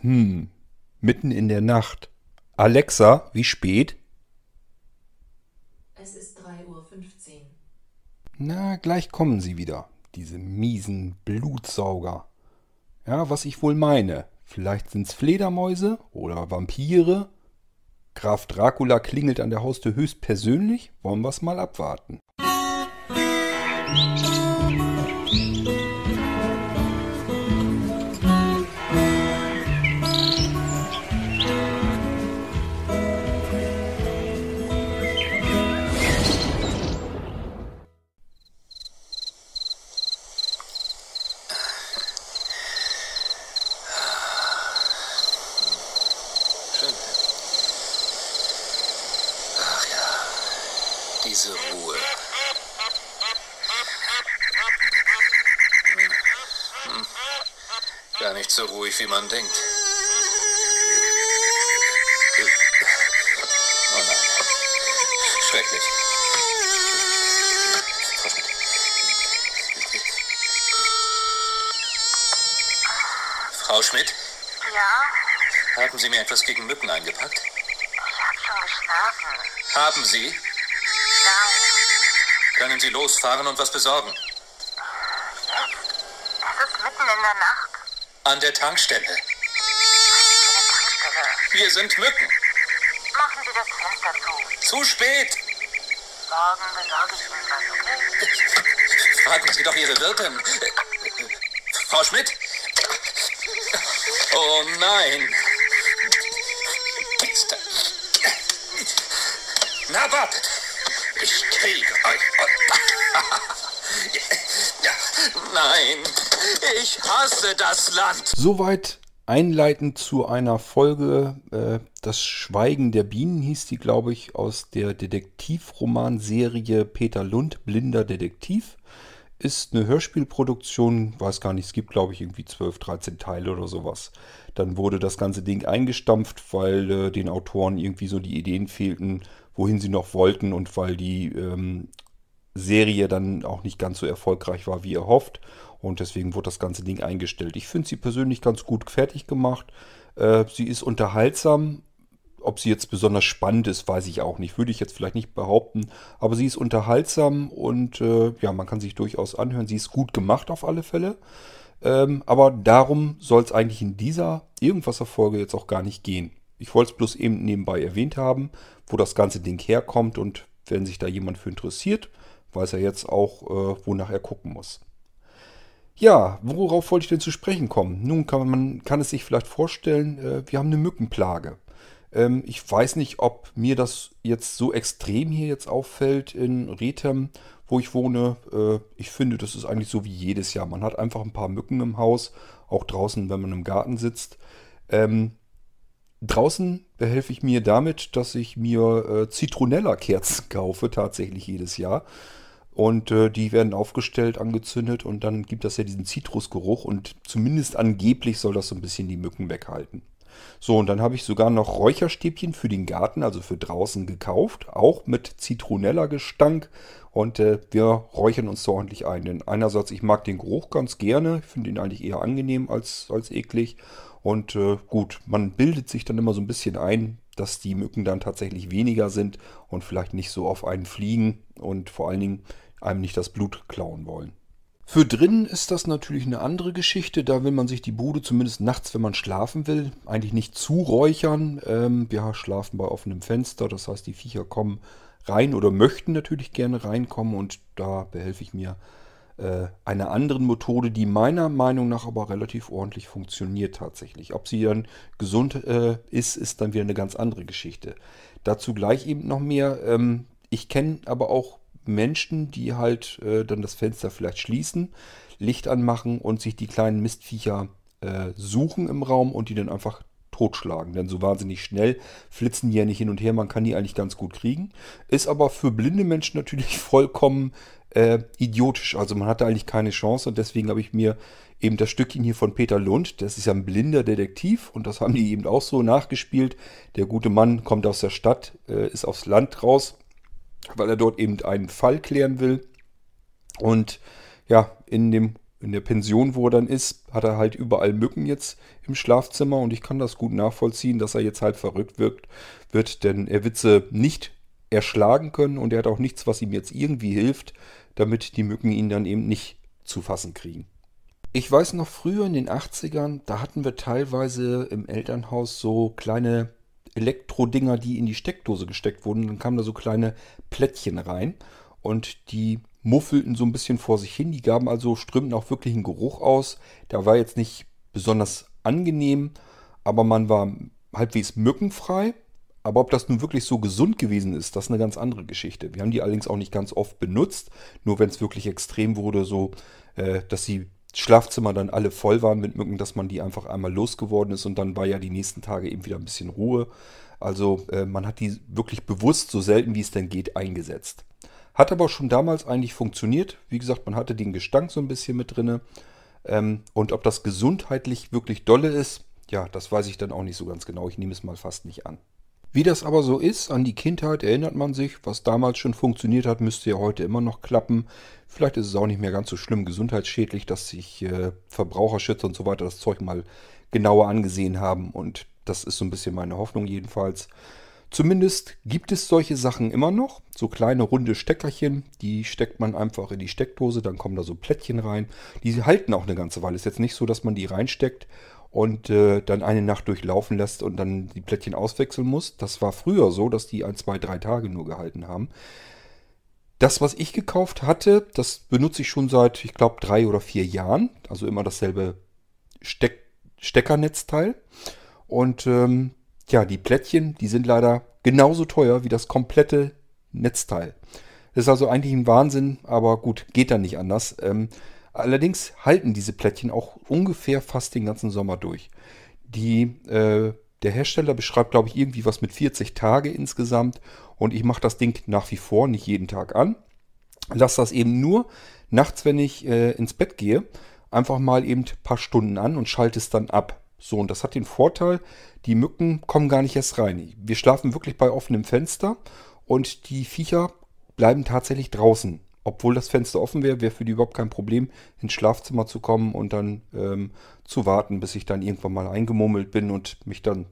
Hm, mitten in der Nacht. Alexa, wie spät? Es ist 3.15 Uhr. Na, gleich kommen sie wieder, diese miesen Blutsauger. Ja, was ich wohl meine. Vielleicht sind's Fledermäuse oder Vampire. Graf Dracula klingelt an der Haustür höchstpersönlich. Wollen wir's mal abwarten. Schön. So ruhig, wie man denkt. Oh nein. Schrecklich. Frau Schmidt, Ja, haben Sie mir etwas gegen Mücken eingepackt? ich hab schon geschlafen. Haben Sie? Nein, Können Sie losfahren und was besorgen? es ist mitten in der Nacht. An der Tankstelle. Hier sind Mücken. Machen Sie das Fenster zu. Zu spät. Morgen besorge ich Ihnen was? Fragen Sie doch Ihre Wirtin. Frau Schmidt? Oh nein. Na, wartet. Ich kriege euch. Nein, ich hasse das Land. Soweit einleitend zu einer Folge. Äh, das Schweigen der Bienen hieß die, glaube ich, aus der Detektivromanserie Peter Lund, Blinder Detektiv. Ist eine Hörspielproduktion, weiß gar nicht, es gibt, glaube ich, irgendwie 12, 13 Teile oder sowas. Dann wurde das ganze Ding eingestampft, weil äh, den Autoren irgendwie so die Ideen fehlten, wohin sie noch wollten und weil die ähm, Serie dann auch nicht ganz so erfolgreich war, wie erhofft. Und deswegen wurde das ganze Ding eingestellt. Ich finde sie persönlich ganz gut fertig gemacht. Äh, sie ist unterhaltsam. Ob sie jetzt besonders spannend ist, weiß ich auch nicht. Würde ich jetzt vielleicht nicht behaupten. Aber sie ist unterhaltsam und äh, ja, man kann sich durchaus anhören. Sie ist gut gemacht auf alle Fälle. Ähm, aber darum soll es eigentlich in dieser Irgendwasser-Folge jetzt auch gar nicht gehen. Ich wollte es bloß eben nebenbei erwähnt haben, wo das ganze Ding herkommt und wenn sich da jemand für interessiert, weiß er jetzt auch, äh, wonach er gucken muss. Ja, worauf wollte ich denn zu sprechen kommen? Nun kann man kann es sich vielleicht vorstellen, äh, wir haben eine Mückenplage. Ähm, ich weiß nicht, ob mir das jetzt so extrem hier jetzt auffällt in Rethem, wo ich wohne. Äh, ich finde, das ist eigentlich so wie jedes Jahr. Man hat einfach ein paar Mücken im Haus, auch draußen, wenn man im Garten sitzt. Ähm, Draußen behelfe ich mir damit, dass ich mir äh, Zitronella-Kerzen kaufe, tatsächlich jedes Jahr. Und äh, die werden aufgestellt, angezündet und dann gibt das ja diesen Zitrusgeruch und zumindest angeblich soll das so ein bisschen die Mücken weghalten. So, und dann habe ich sogar noch Räucherstäbchen für den Garten, also für draußen gekauft, auch mit Zitronella-Gestank. Und äh, wir räuchern uns so ordentlich ein. Denn einerseits, ich mag den Geruch ganz gerne, finde ihn eigentlich eher angenehm als, als eklig. Und äh, gut, man bildet sich dann immer so ein bisschen ein, dass die Mücken dann tatsächlich weniger sind und vielleicht nicht so auf einen fliegen und vor allen Dingen einem nicht das Blut klauen wollen. Für drinnen ist das natürlich eine andere Geschichte. Da will man sich die Bude zumindest nachts, wenn man schlafen will, eigentlich nicht zuräuchern. Ähm, wir schlafen bei offenem Fenster, das heißt, die Viecher kommen rein oder möchten natürlich gerne reinkommen und da behelfe ich mir äh, einer anderen Methode, die meiner Meinung nach aber relativ ordentlich funktioniert tatsächlich. Ob sie dann gesund äh, ist, ist dann wieder eine ganz andere Geschichte. Dazu gleich eben noch mehr. Ähm, ich kenne aber auch Menschen, die halt äh, dann das Fenster vielleicht schließen, Licht anmachen und sich die kleinen Mistviecher äh, suchen im Raum und die dann einfach totschlagen. Denn so wahnsinnig schnell flitzen die ja nicht hin und her, man kann die eigentlich ganz gut kriegen. Ist aber für blinde Menschen natürlich vollkommen äh, idiotisch. Also man hatte eigentlich keine Chance und deswegen habe ich mir eben das Stückchen hier von Peter Lund, das ist ja ein blinder Detektiv und das haben die eben auch so nachgespielt. Der gute Mann kommt aus der Stadt, äh, ist aufs Land raus, weil er dort eben einen Fall klären will. Und ja, in dem in der Pension, wo er dann ist, hat er halt überall Mücken jetzt im Schlafzimmer und ich kann das gut nachvollziehen, dass er jetzt halt verrückt wirkt, wird, denn er wird sie nicht erschlagen können und er hat auch nichts, was ihm jetzt irgendwie hilft, damit die Mücken ihn dann eben nicht zu fassen kriegen. Ich weiß noch früher in den 80ern, da hatten wir teilweise im Elternhaus so kleine Elektrodinger, die in die Steckdose gesteckt wurden. Dann kamen da so kleine Plättchen rein und die muffelten so ein bisschen vor sich hin. Die gaben also, strömten auch wirklich einen Geruch aus. Der war jetzt nicht besonders angenehm, aber man war halbwegs mückenfrei. Aber ob das nun wirklich so gesund gewesen ist, das ist eine ganz andere Geschichte. Wir haben die allerdings auch nicht ganz oft benutzt, nur wenn es wirklich extrem wurde, so äh, dass die Schlafzimmer dann alle voll waren mit Mücken, dass man die einfach einmal losgeworden ist und dann war ja die nächsten Tage eben wieder ein bisschen Ruhe. Also äh, man hat die wirklich bewusst, so selten wie es denn geht, eingesetzt. Hat aber schon damals eigentlich funktioniert. Wie gesagt, man hatte den Gestank so ein bisschen mit drinne. Ähm, und ob das gesundheitlich wirklich dolle ist, ja, das weiß ich dann auch nicht so ganz genau. Ich nehme es mal fast nicht an. Wie das aber so ist, an die Kindheit erinnert man sich. Was damals schon funktioniert hat, müsste ja heute immer noch klappen. Vielleicht ist es auch nicht mehr ganz so schlimm gesundheitsschädlich, dass sich äh, Verbraucherschützer und so weiter das Zeug mal genauer angesehen haben. Und das ist so ein bisschen meine Hoffnung jedenfalls. Zumindest gibt es solche Sachen immer noch. So kleine runde Steckerchen, die steckt man einfach in die Steckdose, dann kommen da so Plättchen rein. Die halten auch eine ganze Weile. Ist jetzt nicht so, dass man die reinsteckt und äh, dann eine Nacht durchlaufen lässt und dann die Plättchen auswechseln muss. Das war früher so, dass die ein, zwei, drei Tage nur gehalten haben. Das, was ich gekauft hatte, das benutze ich schon seit, ich glaube, drei oder vier Jahren. Also immer dasselbe Steck Steckernetzteil. Und ähm, ja, die Plättchen, die sind leider genauso teuer wie das komplette Netzteil. Das ist also eigentlich ein Wahnsinn, aber gut, geht dann nicht anders. Ähm, allerdings halten diese Plättchen auch ungefähr fast den ganzen Sommer durch. Die, äh, der Hersteller beschreibt, glaube ich, irgendwie was mit 40 Tage insgesamt. Und ich mache das Ding nach wie vor nicht jeden Tag an. Lass das eben nur nachts, wenn ich äh, ins Bett gehe, einfach mal eben ein paar Stunden an und schalte es dann ab. So, und das hat den Vorteil, die Mücken kommen gar nicht erst rein. Wir schlafen wirklich bei offenem Fenster und die Viecher bleiben tatsächlich draußen. Obwohl das Fenster offen wäre, wäre für die überhaupt kein Problem, ins Schlafzimmer zu kommen und dann ähm, zu warten, bis ich dann irgendwann mal eingemummelt bin und mich dann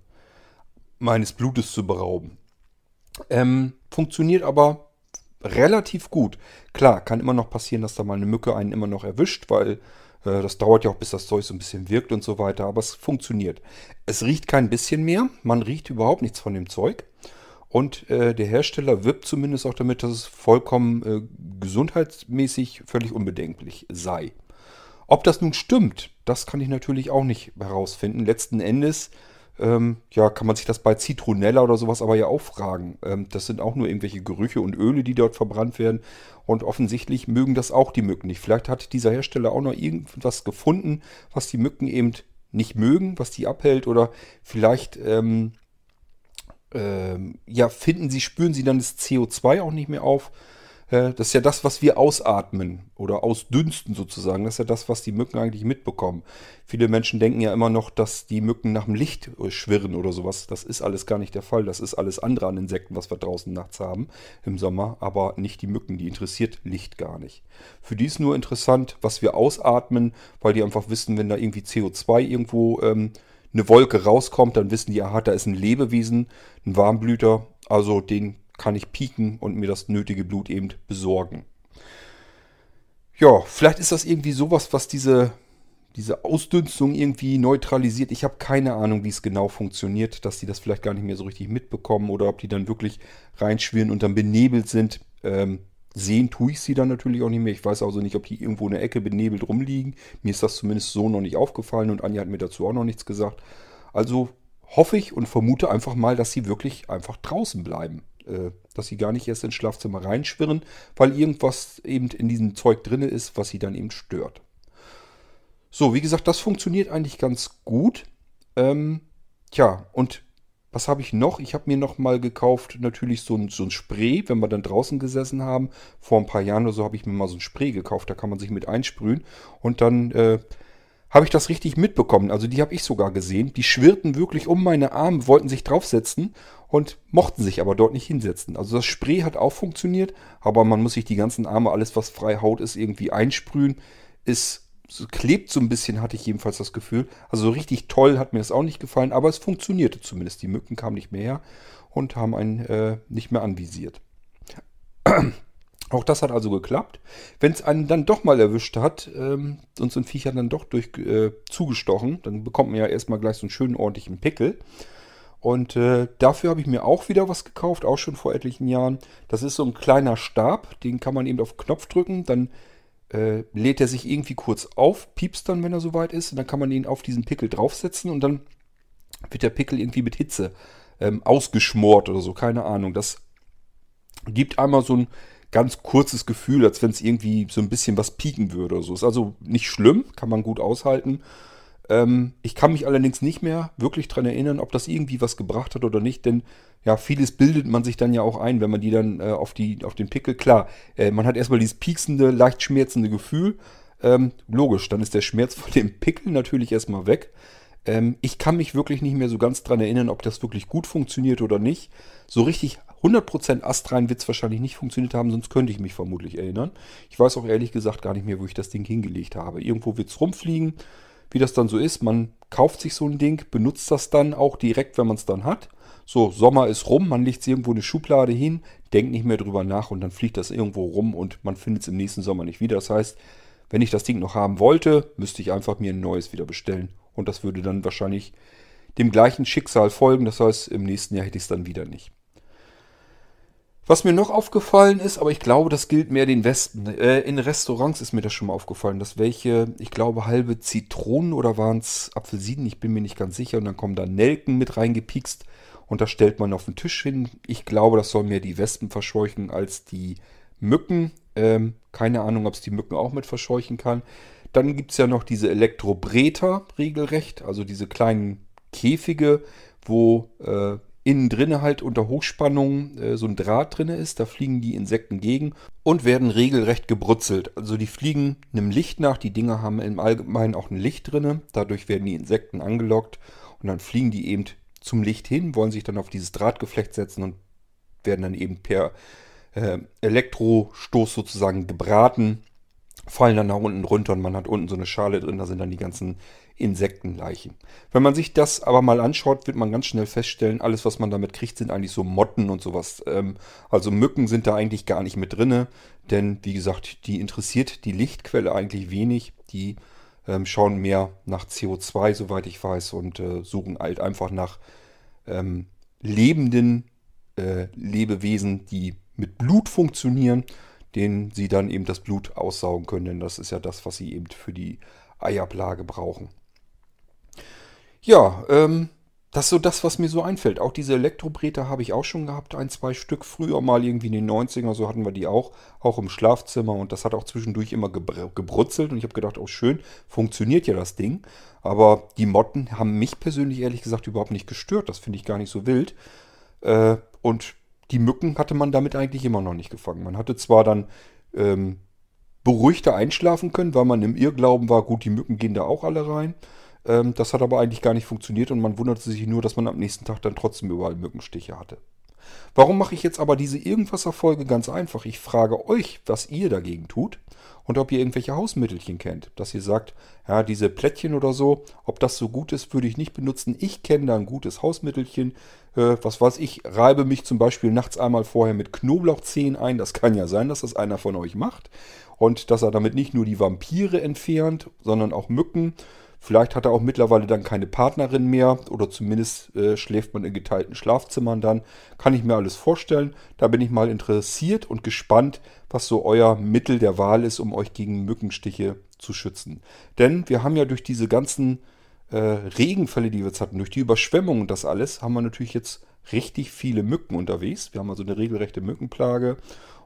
meines Blutes zu berauben. Ähm, funktioniert aber relativ gut. Klar, kann immer noch passieren, dass da mal eine Mücke einen immer noch erwischt, weil äh, das dauert ja auch, bis das Zeug so ein bisschen wirkt und so weiter, aber es funktioniert. Es riecht kein bisschen mehr, man riecht überhaupt nichts von dem Zeug. Und äh, der Hersteller wirbt zumindest auch damit, dass es vollkommen äh, gesundheitsmäßig völlig unbedenklich sei. Ob das nun stimmt, das kann ich natürlich auch nicht herausfinden. Letzten Endes ähm, ja, kann man sich das bei Zitronella oder sowas aber ja auch fragen. Ähm, das sind auch nur irgendwelche Gerüche und Öle, die dort verbrannt werden. Und offensichtlich mögen das auch die Mücken nicht. Vielleicht hat dieser Hersteller auch noch irgendwas gefunden, was die Mücken eben nicht mögen, was die abhält. Oder vielleicht ähm, ähm ja, finden sie, spüren sie dann das CO2 auch nicht mehr auf. Äh, das ist ja das, was wir ausatmen oder ausdünsten sozusagen. Das ist ja das, was die Mücken eigentlich mitbekommen. Viele Menschen denken ja immer noch, dass die Mücken nach dem Licht äh, schwirren oder sowas. Das ist alles gar nicht der Fall. Das ist alles andere an Insekten, was wir draußen nachts haben im Sommer, aber nicht die Mücken. Die interessiert Licht gar nicht. Für die ist nur interessant, was wir ausatmen, weil die einfach wissen, wenn da irgendwie CO2 irgendwo ähm, eine Wolke rauskommt, dann wissen die, aha, da ist ein Lebewesen, ein Warmblüter. Also den kann ich pieken und mir das nötige Blut eben besorgen. Ja, vielleicht ist das irgendwie sowas, was diese, diese Ausdünstung irgendwie neutralisiert. Ich habe keine Ahnung, wie es genau funktioniert, dass die das vielleicht gar nicht mehr so richtig mitbekommen oder ob die dann wirklich reinschwirren und dann benebelt sind. Ähm, sehen tue ich sie dann natürlich auch nicht mehr. Ich weiß also nicht, ob die irgendwo in der Ecke benebelt rumliegen. Mir ist das zumindest so noch nicht aufgefallen und Anja hat mir dazu auch noch nichts gesagt. Also hoffe ich und vermute einfach mal, dass sie wirklich einfach draußen bleiben. Äh, dass sie gar nicht erst ins Schlafzimmer reinschwirren, weil irgendwas eben in diesem Zeug drin ist, was sie dann eben stört. So, wie gesagt, das funktioniert eigentlich ganz gut. Ähm, tja, und was habe ich noch? Ich habe mir noch mal gekauft, natürlich so ein, so ein Spray, wenn wir dann draußen gesessen haben. Vor ein paar Jahren oder so habe ich mir mal so ein Spray gekauft, da kann man sich mit einsprühen. Und dann äh, habe ich das richtig mitbekommen. Also die habe ich sogar gesehen. Die schwirrten wirklich um meine Arme, wollten sich draufsetzen und mochten sich aber dort nicht hinsetzen. Also das Spray hat auch funktioniert, aber man muss sich die ganzen Arme, alles was frei Haut ist, irgendwie einsprühen. Ist es klebt so ein bisschen, hatte ich jedenfalls das Gefühl. Also so richtig toll hat mir das auch nicht gefallen, aber es funktionierte zumindest. Die Mücken kamen nicht mehr her und haben einen äh, nicht mehr anvisiert. Auch das hat also geklappt. Wenn es einen dann doch mal erwischt hat ähm, und so ein Viech hat dann doch durch, äh, zugestochen, dann bekommt man ja erstmal gleich so einen schönen ordentlichen Pickel. Und äh, dafür habe ich mir auch wieder was gekauft, auch schon vor etlichen Jahren. Das ist so ein kleiner Stab, den kann man eben auf Knopf drücken, dann äh, lädt er sich irgendwie kurz auf, piepst dann, wenn er soweit ist, und dann kann man ihn auf diesen Pickel draufsetzen und dann wird der Pickel irgendwie mit Hitze ähm, ausgeschmort oder so, keine Ahnung. Das gibt einmal so ein ganz kurzes Gefühl, als wenn es irgendwie so ein bisschen was pieken würde oder so. Ist also nicht schlimm, kann man gut aushalten. Ähm, ich kann mich allerdings nicht mehr wirklich daran erinnern, ob das irgendwie was gebracht hat oder nicht, denn ja, vieles bildet man sich dann ja auch ein, wenn man die dann äh, auf, die, auf den Pickel, klar, äh, man hat erstmal dieses pieksende, leicht schmerzende Gefühl. Ähm, logisch, dann ist der Schmerz von dem Pickel natürlich erstmal weg. Ähm, ich kann mich wirklich nicht mehr so ganz daran erinnern, ob das wirklich gut funktioniert oder nicht. So richtig 100% astrein wird es wahrscheinlich nicht funktioniert haben, sonst könnte ich mich vermutlich erinnern. Ich weiß auch ehrlich gesagt gar nicht mehr, wo ich das Ding hingelegt habe. Irgendwo wird es rumfliegen. Wie das dann so ist, man kauft sich so ein Ding, benutzt das dann auch direkt, wenn man es dann hat. So, Sommer ist rum, man legt es irgendwo in eine Schublade hin, denkt nicht mehr drüber nach und dann fliegt das irgendwo rum und man findet es im nächsten Sommer nicht wieder. Das heißt, wenn ich das Ding noch haben wollte, müsste ich einfach mir ein neues wieder bestellen. Und das würde dann wahrscheinlich dem gleichen Schicksal folgen. Das heißt, im nächsten Jahr hätte ich es dann wieder nicht. Was mir noch aufgefallen ist, aber ich glaube, das gilt mehr den Westen. Äh, in Restaurants ist mir das schon mal aufgefallen, dass welche, ich glaube, halbe Zitronen oder waren es Apfelsinen, ich bin mir nicht ganz sicher. Und dann kommen da Nelken mit reingepikst und das stellt man auf den Tisch hin. Ich glaube, das soll mehr die Wespen verscheuchen als die Mücken. Ähm, keine Ahnung, ob es die Mücken auch mit verscheuchen kann. Dann gibt es ja noch diese Elektrobreter regelrecht, also diese kleinen Käfige, wo äh, innen drinne halt unter Hochspannung äh, so ein Draht drinne ist. Da fliegen die Insekten gegen und werden regelrecht gebrutzelt. Also die fliegen einem Licht nach. Die Dinger haben im Allgemeinen auch ein Licht drinne. Dadurch werden die Insekten angelockt und dann fliegen die eben zum Licht hin, wollen sich dann auf dieses Drahtgeflecht setzen und werden dann eben per äh, Elektrostoß sozusagen gebraten, fallen dann nach unten runter und man hat unten so eine Schale drin, da sind dann die ganzen Insektenleichen. Wenn man sich das aber mal anschaut, wird man ganz schnell feststellen, alles, was man damit kriegt, sind eigentlich so Motten und sowas. Ähm, also Mücken sind da eigentlich gar nicht mit drinne, denn wie gesagt, die interessiert die Lichtquelle eigentlich wenig. Die ähm, schauen mehr nach CO2, soweit ich weiß, und äh, suchen halt einfach nach ähm, lebenden äh, Lebewesen, die mit Blut funktionieren, denen sie dann eben das Blut aussaugen können, denn das ist ja das, was sie eben für die Eiablage brauchen. Ja, ähm, das ist so das, was mir so einfällt. Auch diese Elektrobreter habe ich auch schon gehabt, ein, zwei Stück. Früher mal irgendwie in den 90er, so hatten wir die auch, auch im Schlafzimmer. Und das hat auch zwischendurch immer gebr gebrutzelt. Und ich habe gedacht, oh schön, funktioniert ja das Ding. Aber die Motten haben mich persönlich ehrlich gesagt überhaupt nicht gestört. Das finde ich gar nicht so wild. Äh, und die Mücken hatte man damit eigentlich immer noch nicht gefangen. Man hatte zwar dann ähm, beruhigter einschlafen können, weil man im Irrglauben war, gut, die Mücken gehen da auch alle rein. Ähm, das hat aber eigentlich gar nicht funktioniert und man wunderte sich nur, dass man am nächsten Tag dann trotzdem überall Mückenstiche hatte. Warum mache ich jetzt aber diese Irgendwas-Erfolge ganz einfach? Ich frage euch, was ihr dagegen tut und ob ihr irgendwelche Hausmittelchen kennt. Dass ihr sagt, ja, diese Plättchen oder so, ob das so gut ist, würde ich nicht benutzen. Ich kenne da ein gutes Hausmittelchen. Äh, was weiß ich, reibe mich zum Beispiel nachts einmal vorher mit Knoblauchzehen ein. Das kann ja sein, dass das einer von euch macht. Und dass er damit nicht nur die Vampire entfernt, sondern auch Mücken Vielleicht hat er auch mittlerweile dann keine Partnerin mehr oder zumindest äh, schläft man in geteilten Schlafzimmern dann. Kann ich mir alles vorstellen. Da bin ich mal interessiert und gespannt, was so euer Mittel der Wahl ist, um euch gegen Mückenstiche zu schützen. Denn wir haben ja durch diese ganzen äh, Regenfälle, die wir jetzt hatten, durch die Überschwemmung und das alles, haben wir natürlich jetzt richtig viele Mücken unterwegs. Wir haben also eine regelrechte Mückenplage.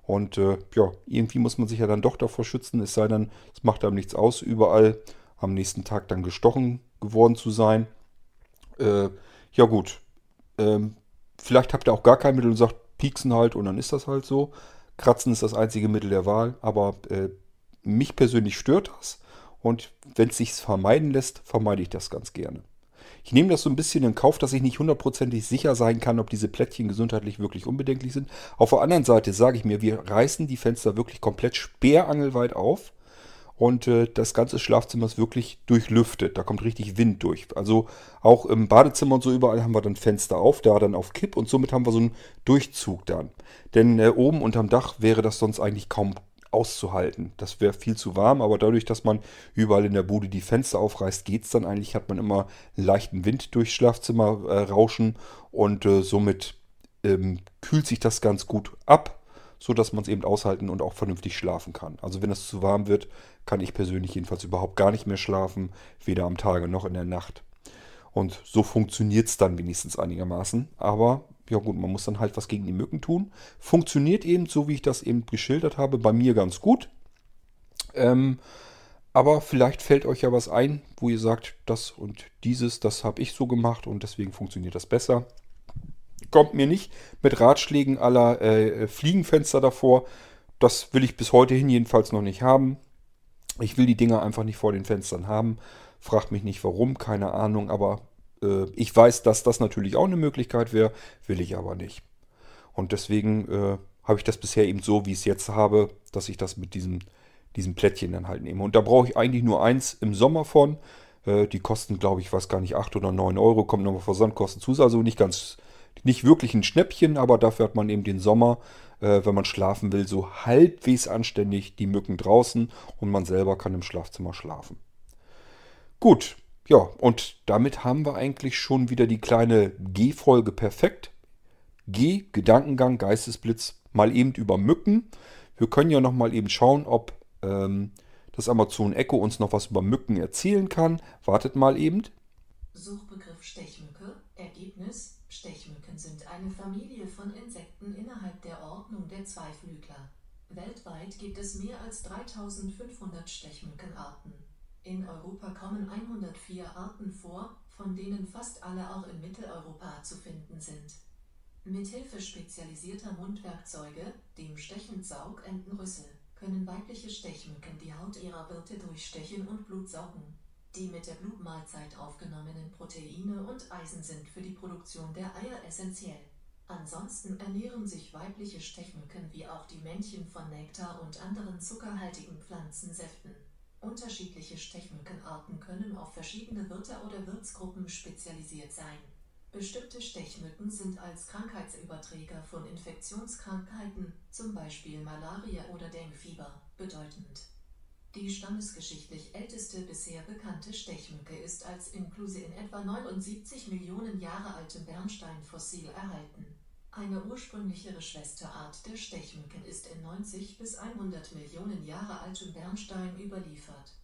Und äh, ja, irgendwie muss man sich ja dann doch davor schützen, es sei denn, es macht einem nichts aus, überall am nächsten Tag dann gestochen geworden zu sein. Äh, ja gut, ähm, vielleicht habt ihr auch gar kein Mittel und sagt, pieksen halt und dann ist das halt so. Kratzen ist das einzige Mittel der Wahl, aber äh, mich persönlich stört das. Und wenn es sich vermeiden lässt, vermeide ich das ganz gerne. Ich nehme das so ein bisschen in Kauf, dass ich nicht hundertprozentig sicher sein kann, ob diese Plättchen gesundheitlich wirklich unbedenklich sind. Auf der anderen Seite sage ich mir, wir reißen die Fenster wirklich komplett sperrangelweit auf Und äh, das ganze Schlafzimmer ist wirklich durchlüftet. Da kommt richtig Wind durch. Also auch im Badezimmer und so überall haben wir dann Fenster auf, da dann auf Kipp und somit haben wir so einen Durchzug dann. Denn äh, oben unterm Dach wäre das sonst eigentlich kaum auszuhalten. Das wäre viel zu warm, aber dadurch, dass man überall in der Bude die Fenster aufreißt, geht es dann eigentlich. Hat man immer leichten Wind durchs Schlafzimmer äh, rauschen und äh, somit ähm, kühlt sich das ganz gut ab so dass man es eben aushalten und auch vernünftig schlafen kann. Also wenn es zu warm wird, kann ich persönlich jedenfalls überhaupt gar nicht mehr schlafen, weder am Tage noch in der Nacht. Und so funktioniert es dann wenigstens einigermaßen. Aber ja gut, man muss dann halt was gegen die Mücken tun. Funktioniert eben, so wie ich das eben geschildert habe, bei mir ganz gut. Ähm, aber vielleicht fällt euch ja was ein, wo ihr sagt, das und dieses, das habe ich so gemacht und deswegen funktioniert das besser kommt mir nicht mit Ratschlägen aller äh, Fliegenfenster davor. Das will ich bis heute hin jedenfalls noch nicht haben. Ich will die Dinger einfach nicht vor den Fenstern haben. Fragt mich nicht warum, keine Ahnung, aber äh, ich weiß, dass das natürlich auch eine Möglichkeit wäre, will ich aber nicht. Und deswegen äh, habe ich das bisher eben so, wie ich es jetzt habe, dass ich das mit diesem, diesem Plättchen dann halt nehme. Und da brauche ich eigentlich nur eins im Sommer von. Äh, die kosten, glaube ich, weiß gar nicht, 8 oder 9 Euro, kommt nochmal Versandkosten zu, also nicht ganz nicht wirklich ein Schnäppchen, aber dafür hat man eben den Sommer, äh, wenn man schlafen will, so halbwegs anständig die Mücken draußen und man selber kann im Schlafzimmer schlafen. Gut, ja, und damit haben wir eigentlich schon wieder die kleine G-Folge perfekt. G, Gedankengang, Geistesblitz, mal eben über Mücken. Wir können ja noch mal eben schauen, ob ähm, das Amazon Echo uns noch was über Mücken erzählen kann. Wartet mal eben. Suchbegriff Stechmücke, Ergebnis sind eine Familie von Insekten innerhalb der Ordnung der Zweiflügler. Weltweit gibt es mehr als 3500 Stechmückenarten. In Europa kommen 104 Arten vor, von denen fast alle auch in Mitteleuropa zu finden sind. Mithilfe spezialisierter Mundwerkzeuge, dem Stechendsaugentenrüssel, können weibliche Stechmücken die Haut ihrer Wirte durchstechen und Blut saugen. Die mit der Blutmahlzeit aufgenommenen Proteine und Eisen sind für die Produktion der Eier essentiell. Ansonsten ernähren sich weibliche Stechmücken wie auch die Männchen von Nektar und anderen zuckerhaltigen Pflanzensäften. Unterschiedliche Stechmückenarten können auf verschiedene Wirte oder Wirtsgruppen spezialisiert sein. Bestimmte Stechmücken sind als Krankheitsüberträger von Infektionskrankheiten, zum Beispiel Malaria oder Denguefieber, bedeutend. Die stammesgeschichtlich älteste bisher bekannte Stechmücke ist als Inklusi in etwa 79 Millionen Jahre altem Bernsteinfossil erhalten. Eine ursprünglichere Schwesterart der Stechmücken ist in 90 bis 100 Millionen Jahre altem Bernstein überliefert.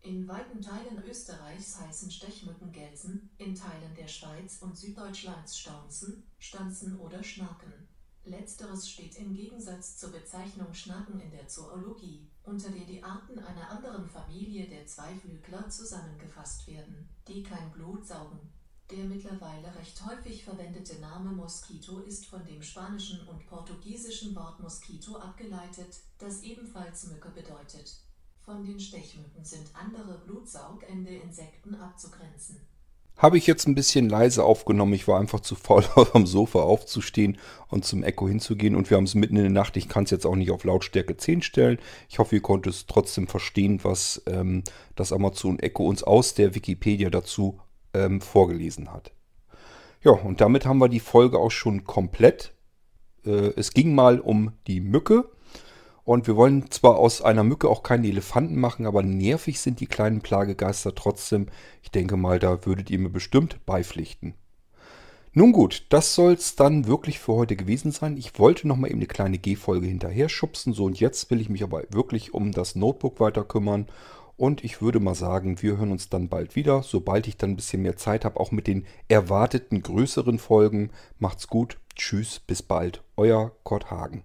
In weiten Teilen Österreichs heißen Stechmücken Gelsen, in Teilen der Schweiz und Süddeutschlands Staunzen, Stanzen oder Schnaken. Letzteres steht im Gegensatz zur Bezeichnung Schnaken in der Zoologie, unter der die Arten einer anderen Familie der Zweiflügler zusammengefasst werden, die kein Blut saugen. Der mittlerweile recht häufig verwendete Name Moskito ist von dem spanischen und portugiesischen Wort Mosquito abgeleitet, das ebenfalls Mücke bedeutet. Von den Stechmücken sind andere blutsaugende Insekten abzugrenzen habe ich jetzt ein bisschen leise aufgenommen. Ich war einfach zu faul, vom Sofa aufzustehen und zum Echo hinzugehen. Und wir haben es mitten in der Nacht. Ich kann es jetzt auch nicht auf Lautstärke 10 stellen. Ich hoffe, ihr konntet es trotzdem verstehen, was ähm, das Amazon Echo uns aus der Wikipedia dazu ähm, vorgelesen hat. Ja, und damit haben wir die Folge auch schon komplett. Äh, es ging mal um die Mücke. Und wir wollen zwar aus einer Mücke auch keine Elefanten machen, aber nervig sind die kleinen Plagegeister trotzdem. Ich denke mal, da würdet ihr mir bestimmt beipflichten. Nun gut, das soll es dann wirklich für heute gewesen sein. Ich wollte noch mal eben eine kleine G-Folge hinterher schubsen. So und jetzt will ich mich aber wirklich um das Notebook weiter kümmern. Und ich würde mal sagen, wir hören uns dann bald wieder, sobald ich dann ein bisschen mehr Zeit habe, auch mit den erwarteten größeren Folgen. Macht's gut, tschüss, bis bald, euer Kurt Hagen.